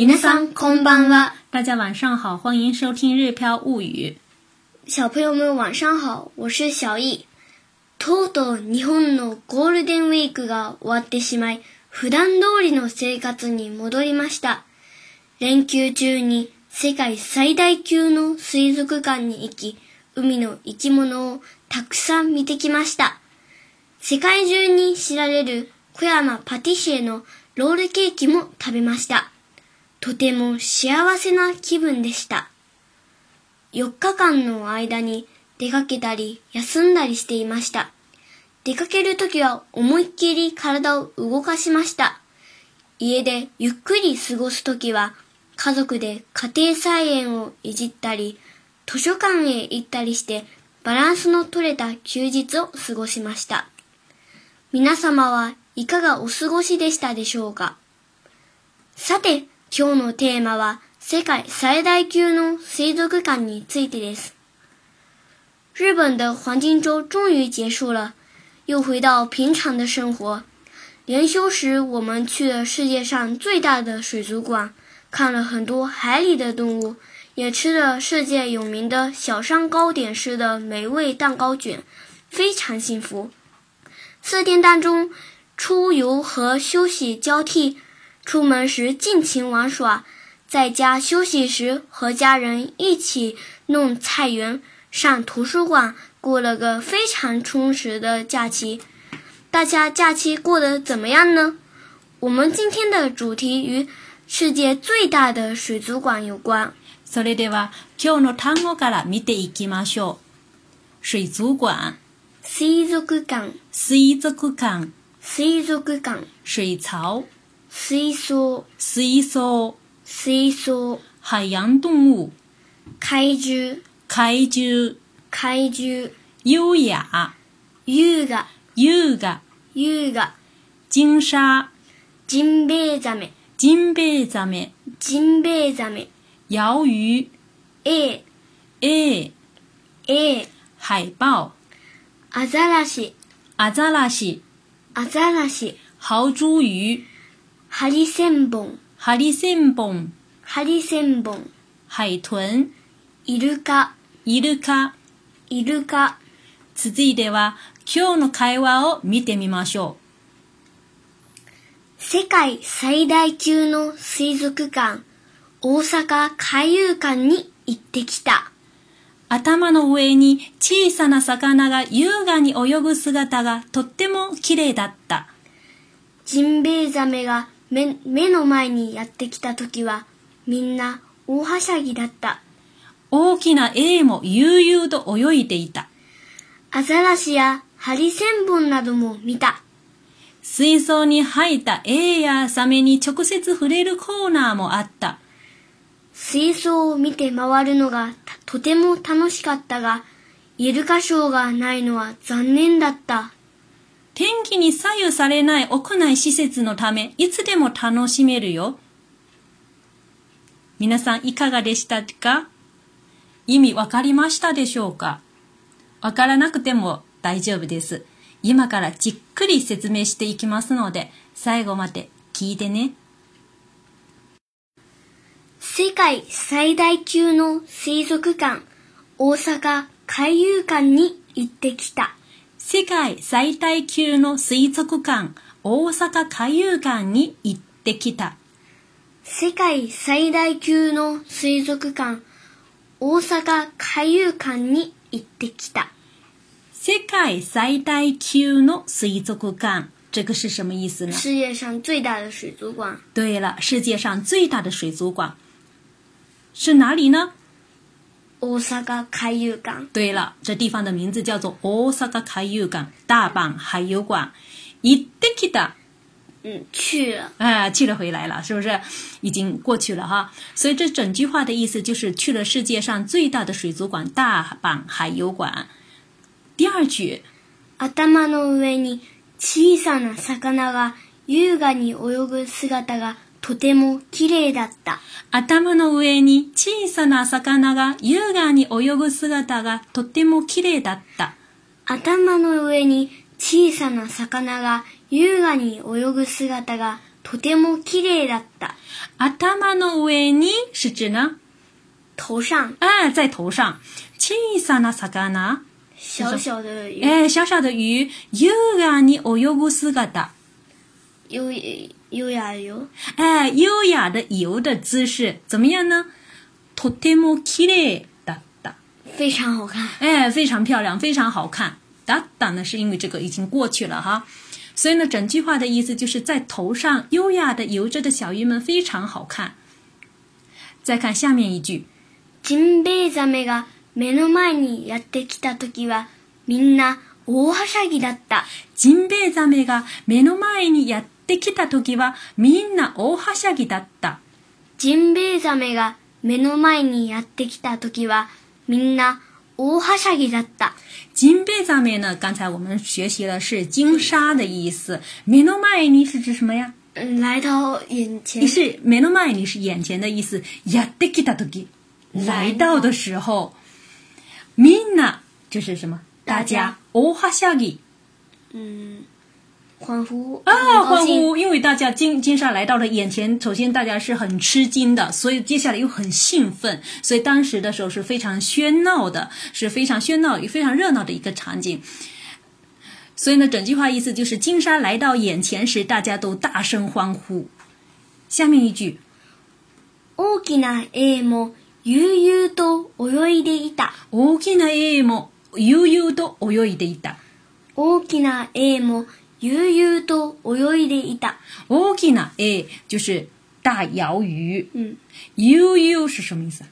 皆さんこんばんは。大家晚上好，欢迎收听《日飘物语》。小朋友们晚上好，我是小易。とうとう日本のゴールデンウィークが終わってしまい、普段通りの生活に戻りました。連休中に世界最大級の水族館に行き、海の生き物をたくさん見てきました。世界中に知られる小山パティシエのロールケーキも食べました。とても幸せな気分でした。4日間の間に出かけたり休んだりしていました。出かけるときは思いっきり体を動かしました。家でゆっくり過ごすときは家族で家庭菜園をいじったり図書館へ行ったりしてバランスの取れた休日を過ごしました。皆様はいかがお過ごしでしたでしょうか？さて、今日のテーマは世界最大級の水族館についてです。日本的黄金周终于结束了，又回到平常的生活。连休时，我们去了世界上最大的水族馆，看了很多海里的动物，也吃了世界有名的小山糕点师的美味蛋糕卷，非常幸福。四天当中，出游和休息交替。 出门时尽情玩耍，在家休息时和家人一起弄菜园、上图书馆，过了个非常充实的假期。大家假期过得怎么样呢？我们今天的主题与世界最大的水族馆有关。それでは今日の単語から見ていきましょう。水族館、水族館、水族館、水族館、水槽。 水槽、水槽、水槽、海洋動物、怪獣、怪獣、怪獣、優雅、優雅、優雅、優雅、金沙、ジンベエザメ、ジンベエザメ、ジンベエザメ、鱿魚、A、 A、 A、海豹、アザラシ、アザラシ、アザラシ、豪猪魚、 ハリセンボン、ハリセンボン、ハリセンボン、海豚、イルカ、イルカ。イルカ、続いては今日の会話を見てみましょ世界最大級の水族館、大阪海遊館に行ってきた。う。頭の上に小さな魚が優雅に泳ぐ姿がとっても綺麗だった。ジンベエザメが目目の前にやってきた時は、みんな大はしゃぎだった。大きなエイも悠々と泳いでいた。アザラシやハリセンボンなども見た。水槽に入ったエイやサメに直接触れるコーナーもあった。水槽を見て回るのがたとても楽しかったが、イルカショーがないのは残念だった。天気に左右されない屋内施設のため、いつでも楽しめるよ。皆さんいかがでしたか？意味わかりましたでしょうか？わからなくても大丈夫です。今からじっくり説明していきますので、最後まで聞いてね。世界最大級の水族館、大阪海遊館に行ってきた。世界最大級の水族館、大阪海遊館に行ってきた。世界最大級の水族館、大阪海遊館に行ってきた。世界最大級の水族館。这个是什么意思呢？世界上最大的水族馆，对了，世界上最大的水族馆是哪里呢？大阪海遊館。对了，这地方的名字叫做大阪海遊館，大阪海游馆。行ってきた，嗯，去了。啊，去了回来了，是不是？已经过去了哈。所以这整句话的意思就是去了世界上最大的水族馆——大阪海游馆。第二句，頭の上に小さな魚が優雅に泳ぐ姿が とても綺麗だった。頭の上に小さな魚が優雅に泳ぐ姿がとっても綺麗だった。頭の上に小さな魚が優雅に泳ぐ姿がとても綺麗だった。頭の上に是指呢？頭上啊，在头上。小さな魚？小小的鱼，哎，小小的鱼，優雅に泳ぐ姿。优优雅的游，哎，优雅的游的姿势怎么样呢？とても綺麗だった。非常好看。哎，非常漂亮，非常好看。だった呢，是因为这个已经过去了哈，所以呢，整句话的意思就是在头上优雅的游着的小鱼们非常好看。再看下面一句，ジンベエザメが目の前にやってきた時は、みんな大はしゃぎだった。ジンベエザメが目の前にやって きた時はみんな大はしゃぎだった。ジンベエザメが目の前にやってきた時は、みんな大はしゃぎだった。金贝ザメ呢？刚才我们学习了是金沙的意思。目の前に是指什么呀？嗯，来到眼前你，是目の前に是眼前的意思。やってきた時，来到的时候，みんな就是什么？大家大はしゃぎ嗯，欢呼啊，很高兴欢呼！因为大家金金沙来到了眼前，首先大家是很吃惊的，所以接下来又很兴奋，所以当时的时候是非常喧闹的，是非常喧闹、也非常热闹的一个场景。所以呢，整句话意思就是金沙来到眼前时，大家都大声欢呼。下面一句，大きなエイも悠々と泳いでいた。大きなエイも悠々と泳いでいた。大きなエイも 悠々と泳いでいた。大きなエイ就是大鳐鱼，嗯，悠悠是什么意思？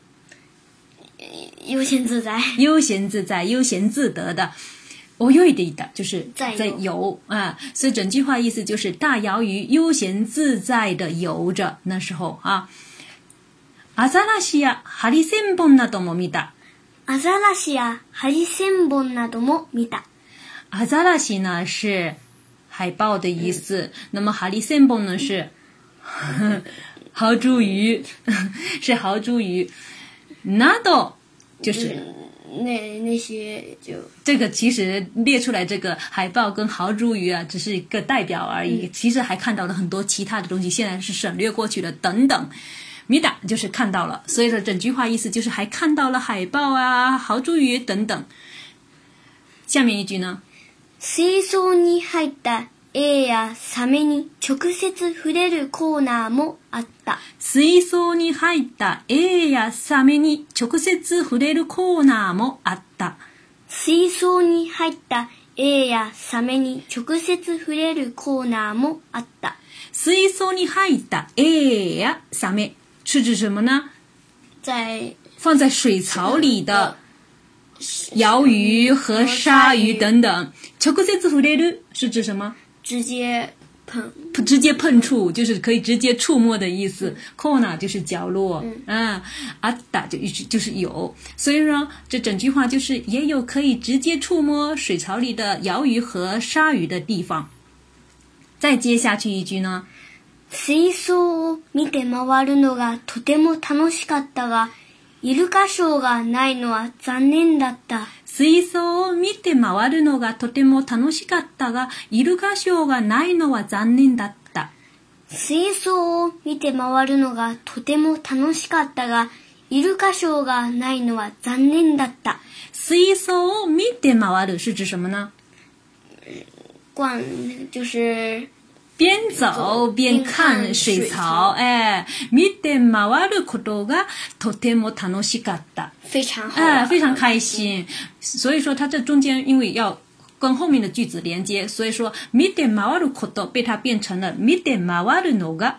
悠闲自在。悠闲自在、悠闲自得的。泳いでいた就是在游在游啊，所以整句话意思就是大鳐鱼悠闲自在的游着。那时候啊，アザラシやハリセンボンなども見た。アザラシやハリセンボンなども見た。アザラシ呢是 海豹的意思，那么ハリセンボン呢是豪猪鱼，是豪猪鱼。など就是。那那些就这个其实列出来，这个海豹跟豪猪鱼啊，只是一个代表而已。其实还看到了很多其他的东西，现在是省略过去了。等等，米达就是看到了，所以说整句话意思就是还看到了海豹啊、豪猪鱼等等。下面一句呢？ 水槽に入ったエイやサメに直接触れるコーナーもあった。水槽に入ったエイやサメに直接触れるコーナーもあった。水槽に入ったエイやサメに直接触れるコーナーもあった。水槽に入ったエイやサメ是指什么呢？在放在水槽里的鳐鱼和鲨鱼等等。直接触れる是指什么？直接碰，直接碰触，就是可以直接触摸的意思。corner 就是角落，嗯，あった就就是有。所以说，这整句话就是也有可以直接触摸水槽里的鳐鱼和鲨鱼的地方。再接下去一句呢？水槽を見て回るのがとても楽しかったが、 イルカショーがないのは残念だった。水槽を見て回るのがとても楽しかったが、イルカショーがないのは残念だった。水槽を見て回るのがとても楽しかったが、イルカショーがないのは残念だった。水槽を見て回る是指什么呢？逛就是边走边看水槽，哎，見て回ることがとても楽しかった，非常好哎，玩，非常开心。所以说，它这中间因为要跟后面的句子连接，所以说見て回ること被它变成了見て回るのが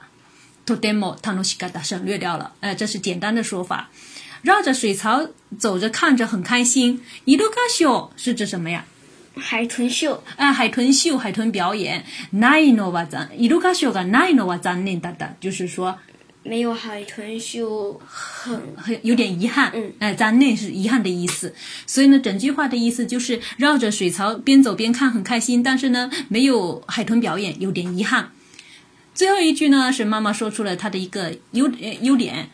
とても楽しかった，省略掉了。哎，这是简单的说法。绕着水槽走着看着很开心。イルカショー是指什么呀？ 海豚秀。啊，海豚秀、海豚表演。ないのは残、イルカショーがないのは残念だった，就是说没有海豚秀很很有点遗憾。嗯哎、残念是遗憾的意思。所以呢，整句话的意思就是绕着水槽边走边看，很开心，但是呢，没有海豚表演，有点遗憾。最后一句呢，是妈妈说出了她的一个优呃优点。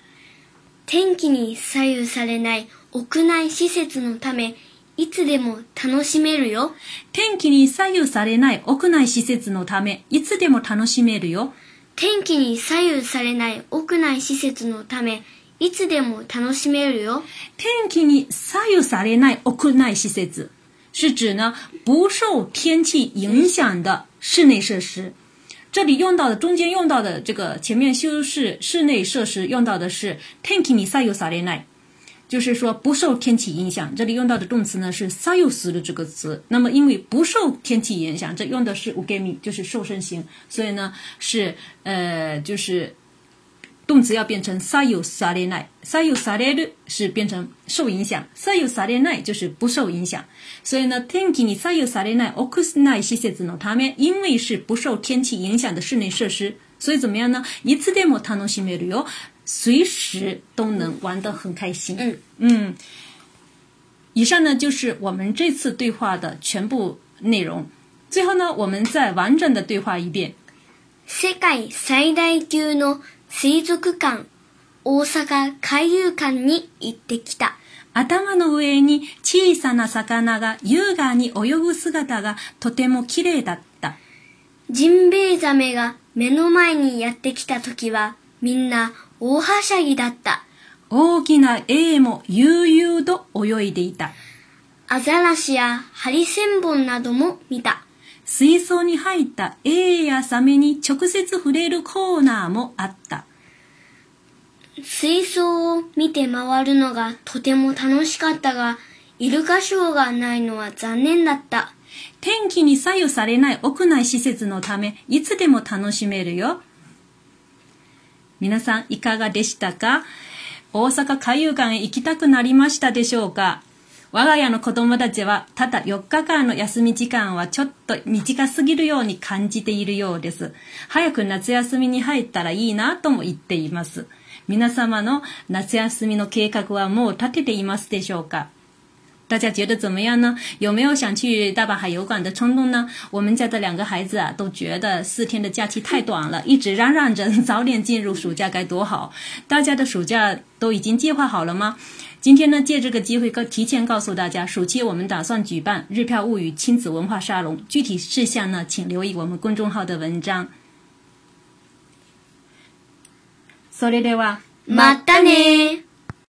天気に左右されない屋内施設のため、 いつでも楽しめるよ。天気に左右されない屋内施設のため、いつでも楽しめるよ。天気に左右されない屋内施設のため、いつでも楽しめるよ。天気に左右されない屋内施設，是指呢不受天气影响的室内设施。这里用到的中间用到的这个前面修饰室内设施用到的是天気に左右されない，就是说不受天气影响。这里用到的动词呢是左右する这个词。那么因为不受天气影响，这用的是受け身，就是受身形，所以呢是呃就是。动词要变成左右されない，左右される是变成受影响，左右されない就是不受影响。所以呢，天気に左右されない屋内施設のため，因为是不受天气影响的室内设施，所以怎么样呢？いつでも楽しめるよ， 随时都能玩得很开心。嗯嗯，以上呢就是我们这次对话的全部内容。最后呢，我们再完整的对话一遍。世界最大級の水族館、大阪海遊館に行ってきた。頭の上に小さな魚が優雅に泳ぐ姿がとても綺麗だった。ジンベエザメが目の前にやってきた時は、みんな大はしゃぎだった。大きなエイも悠々と泳いでいた。アザラシやハリセンボンなども見た。水槽に入ったエイやサメに直接触れるコーナーもあった。水槽を見て回るのがとても楽しかったが、イルカショーがないのは残念だった。天気に左右されない屋内施設のため、いつでも楽しめるよ。皆さんいかがでしたか？大阪海遊館へ行きたくなりましたでしょうか？我が家の子供たちはただ4日間の休み時間はちょっと短すぎるように感じているようです。早く夏休みに入ったらいいなとも言っています。皆様の夏休みの計画はもう立てていますでしょうか？大家觉得怎么样呢？有没有想去大阪海游馆的冲动呢？我们家的两个孩子啊，都觉得四天的假期太短了，一直嚷嚷着早点进入暑假该多好。大家的暑假都已经计划好了吗？今天呢，借这个机会告提前告诉大家，暑期我们打算举办《日票物语》亲子文化沙龙，具体事项呢，请留意我们公众号的文章。それでは。またねー。